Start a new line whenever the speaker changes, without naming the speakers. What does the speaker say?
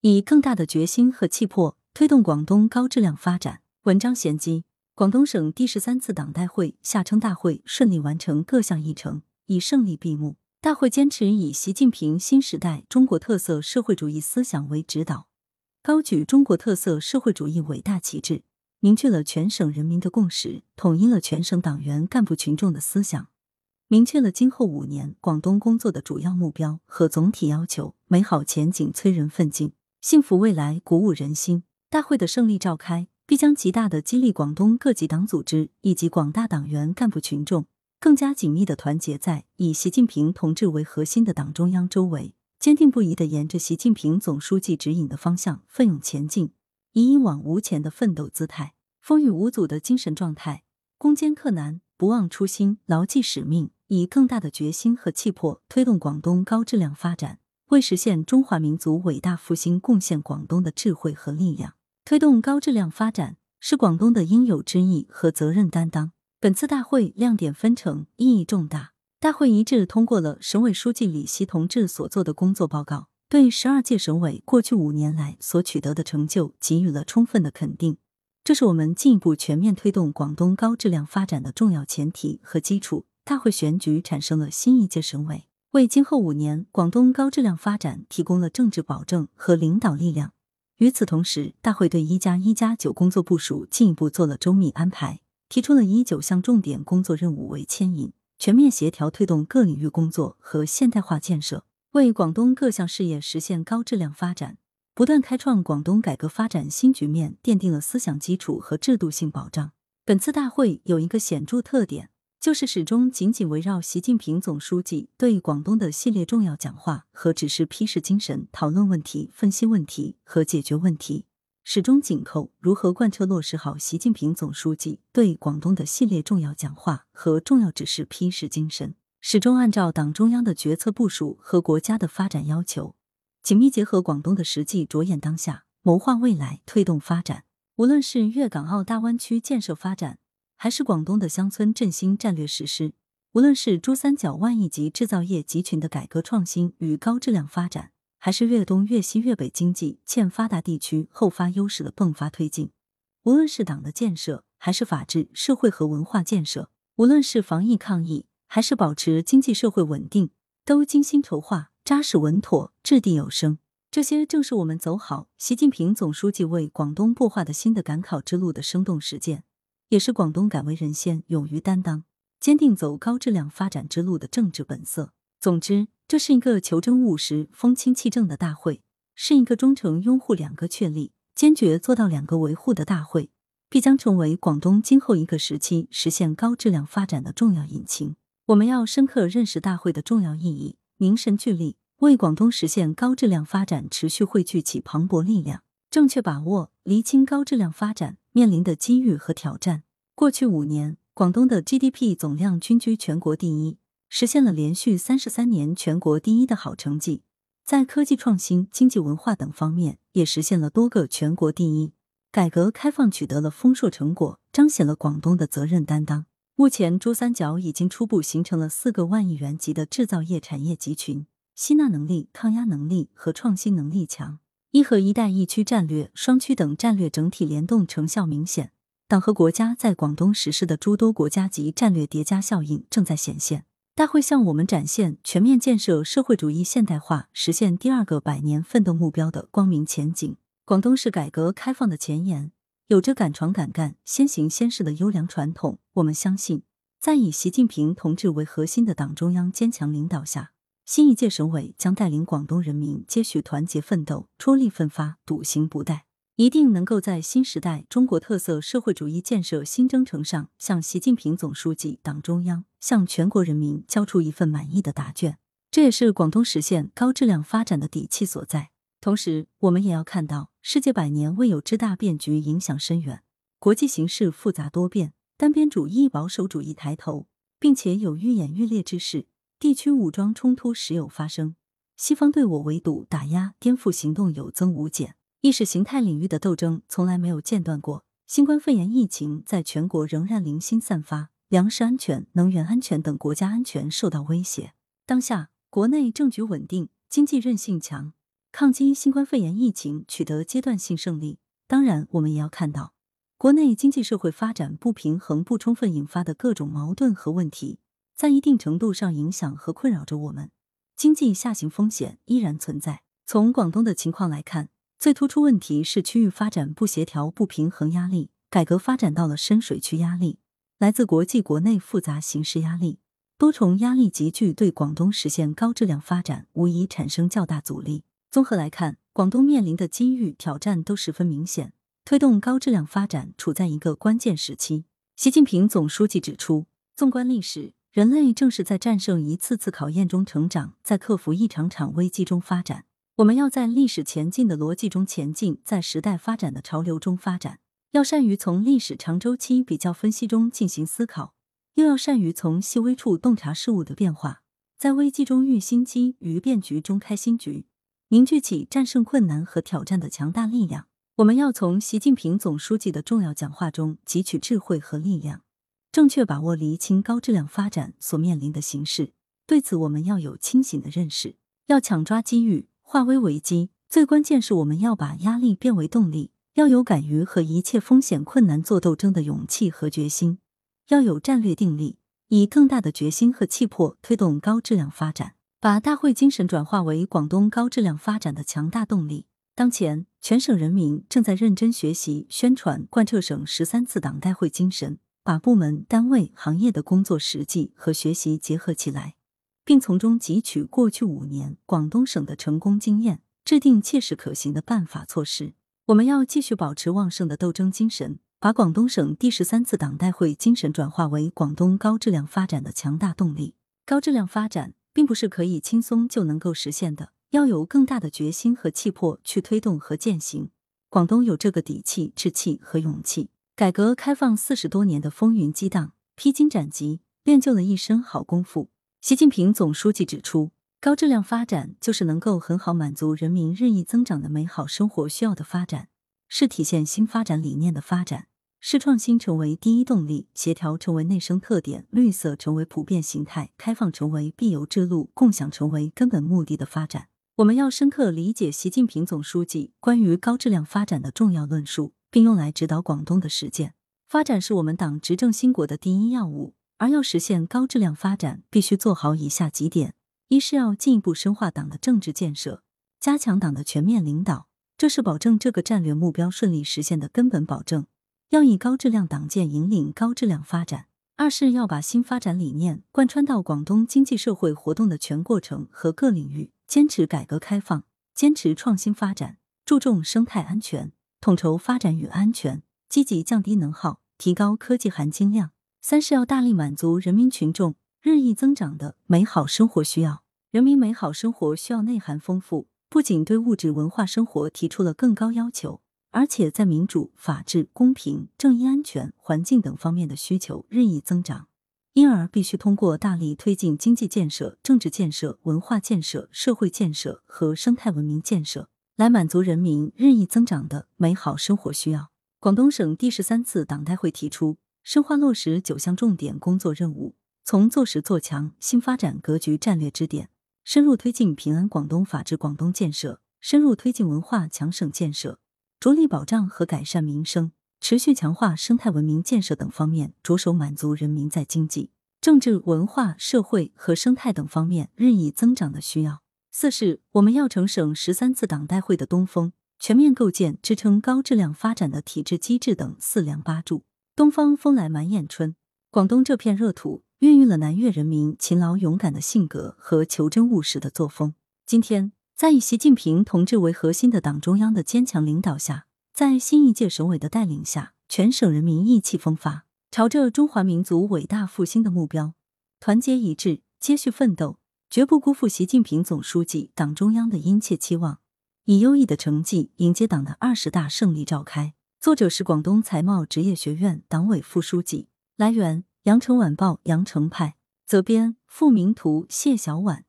以更大的决心和气魄推动广东高质量发展。文章衔接：广东省第十三次党代会（下称大会）顺利完成各项议程，以胜利闭幕。大会坚持以习近平新时代中国特色社会主义思想为指导，高举中国特色社会主义伟大旗帜，凝聚了全省人民的共识，统一了全省党员干部群众的思想。明确了今后五年广东工作的主要目标和总体要求，美好前景催人奋进，幸福未来鼓舞人心。大会的胜利召开，必将极大的激励广东各级党组织以及广大党员干部群众，更加紧密的团结在以习近平同志为核心的党中央周围，坚定不移的沿着习近平总书记指引的方向奋勇前进，以一往无前的奋斗姿态、风雨无阻的精神状态，攻坚克难，不忘初心，牢记使命。以更大的决心和气魄推动广东高质量发展，为实现中华民族伟大复兴贡献广东的智慧和力量。推动高质量发展是广东的应有之义和责任担当。本次大会亮点纷呈，意义重大。大会一致通过了省委书记李希同志所做的工作报告，对十二届省委过去五年来所取得的成就给予了充分的肯定。这是我们进一步全面推动广东高质量发展的重要前提和基础。大会选举产生了新一届省委，为今后五年广东高质量发展提供了政治保证和领导力量。与此同时，大会对“一加一加九”工作部署进一步做了周密安排，提出了以九项重点工作任务为牵引，全面协调推动各领域工作和现代化建设，为广东各项事业实现高质量发展，不断开创广东改革发展新局面奠定了思想基础和制度性保障。本次大会有一个显著特点。就是始终紧紧围绕习近平总书记对广东的系列重要讲话和指示批示精神讨论问题、分析问题和解决问题，始终紧扣如何贯彻落实好习近平总书记对广东的系列重要讲话和重要指示批示精神，始终按照党中央的决策部署和国家的发展要求，紧密结合广东的实际，着眼当下，谋划未来，推动发展。无论是粤港澳大湾区建设发展。还是广东的乡村振兴战略实施，无论是珠三角万亿级制造业集群的改革创新与高质量发展，还是粤东粤西粤北经济欠发达地区后发优势的迸发推进，无论是党的建设，还是法治社会和文化建设，无论是防疫抗疫，还是保持经济社会稳定，都精心筹划、扎实稳妥、掷地有声。这些正是我们走好习近平总书记为广东擘画的新的赶考之路的生动实践。也是广东敢为人先、勇于担当、坚定走高质量发展之路的政治本色。总之，这是一个求真务实、风清气正的大会，是一个忠诚拥护两个确立、坚决做到两个维护的大会，必将成为广东今后一个时期实现高质量发展的重要引擎。我们要深刻认识大会的重要意义，凝神聚力，为广东实现高质量发展持续汇聚起磅礴力量，正确把握、厘清高质量发展。面临的机遇和挑战。过去五年，广东的 GDP 总量均居全国第一，实现了连续三十三年全国第一的好成绩。在科技创新、经济文化等方面，也实现了多个全国第一。改革开放取得了丰硕成果，彰显了广东的责任担当。目前，珠三角已经初步形成了四个万亿元级的制造业产业集群，吸纳能力、抗压能力和创新能力强。一和一带一区战略、双区等战略整体联动成效明显，党和国家在广东实施的诸多国家级战略叠加效应正在显现。大会向我们展现全面建设社会主义现代化、实现第二个百年奋斗目标的光明前景。广东是改革开放的前沿，有着敢闯敢干、先行先试的优良传统。我们相信，在以习近平同志为核心的党中央坚强领导下。新一届省委将带领广东人民接续团结奋斗、出力奋发、笃行不怠，一定能够在新时代中国特色社会主义建设新征程上，向习近平总书记、党中央、向全国人民交出一份满意的答卷。这也是广东实现高质量发展的底气所在。同时，我们也要看到，世界百年未有之大变局影响深远，国际形势复杂多变，单边主义、保守主义抬头，并且有愈演愈烈之势。地区武装冲突时有发生，西方对我围堵、打压、颠覆行动有增无减，意识形态领域的斗争从来没有间断过。新冠肺炎疫情在全国仍然零星散发，粮食安全、能源安全等国家安全受到威胁。当下国内政局稳定，经济韧性强，抗击新冠肺炎疫情取得阶段性胜利。当然，我们也要看到，国内经济社会发展不平衡不充分引发的各种矛盾和问题，在一定程度上影响和困扰着我们。经济下行风险依然存在。从广东的情况来看，最突出问题是区域发展不协调、不平衡压力，改革发展到了深水区压力，来自国际、国内复杂形势压力，多重压力集聚，对广东实现高质量发展无疑产生较大阻力。综合来看，广东面临的机遇、挑战都十分明显，推动高质量发展处在一个关键时期。习近平总书记指出，纵观历史，人类正是在战胜一次次考验中成长，在克服一场场危机中发展。我们要在历史前进的逻辑中前进，在时代发展的潮流中发展。要善于从历史长周期比较分析中进行思考，又要善于从细微处洞察事物的变化，在危机中遇新机，于变局中开新局。凝聚起战胜困难和挑战的强大力量。我们要从习近平总书记的重要讲话中汲取智慧和力量，正确把握厘清高质量发展所面临的形势。对此，我们要有清醒的认识，要抢抓机遇，化危为机。最关键是我们要把压力变为动力，要有敢于和一切风险困难做斗争的勇气和决心，要有战略定力，以更大的决心和气魄推动高质量发展。把大会精神转化为广东高质量发展的强大动力。当前，全省人民正在认真学习、宣传、贯彻省十三次党代会精神，把部门、单位、行业的工作实际和学习结合起来，并从中汲取过去五年广东省的成功经验，制定切实可行的办法措施。我们要继续保持旺盛的斗争精神，把广东省第十三次党代会精神转化为广东高质量发展的强大动力。高质量发展。并不是可以轻松就能够实现的，要有更大的决心和气魄去推动和践行。广东有这个底气、志气和勇气。改革开放四十多年的风云激荡、披荆斩棘，练就了一身好功夫。习近平总书记指出，高质量发展就是能够很好满足人民日益增长的美好生活需要的发展，是体现新发展理念的发展。是创新成为第一动力，协调成为内生特点，绿色成为普遍形态，开放成为必由之路，共享成为根本目的的发展。我们要深刻理解习近平总书记关于高质量发展的重要论述，并用来指导广东的实践。发展是我们党执政兴国的第一要务，而要实现高质量发展，必须做好以下几点：一是要进一步深化党的政治建设，加强党的全面领导，这是保证这个战略目标顺利实现的根本保证。要以高质量党建引领高质量发展。二是要把新发展理念贯穿到广东经济社会活动的全过程和各领域，坚持改革开放，坚持创新发展，注重生态安全，统筹发展与安全，积极降低能耗，提高科技含金量。三是要大力满足人民群众日益增长的美好生活需要。人民美好生活需要内涵丰富，不仅对物质文化生活提出了更高要求。而且在民主、法治、公平、正义、安全、环境等方面的需求日益增长，因而必须通过大力推进经济建设、政治建设、文化建设、社会建设和生态文明建设，来满足人民日益增长的美好生活需要。广东省第十三次党代会提出，深化落实九项重点工作任务，从做实做强新发展格局战略支点，深入推进平安广东、法治广东建设，深入推进文化强省建设。着力保障和改善民生，持续强化生态文明建设等方面，着手满足人民在经济、政治、文化、社会和生态等方面日益增长的需要。四是我们要成省十三次党代会的东风，全面构建支撑高质量发展的体制机制等四梁八柱。东方风来满眼春，广东这片热土孕育了南粤人民勤劳勇敢的性格和求真务实的作风。今天。在以习近平同志为核心的党中央的坚强领导下，在新一届省委的带领下，全省人民意气风发，朝着中华民族伟大复兴的目标团结一致、接续奋斗，绝不辜负习近平总书记、党中央的殷切期望，以优异的成绩迎接党的二十大胜利召开。作者是广东财贸职业学院党委副书记。来源：羊城晚报羊城派。责编：付明图，谢小婉。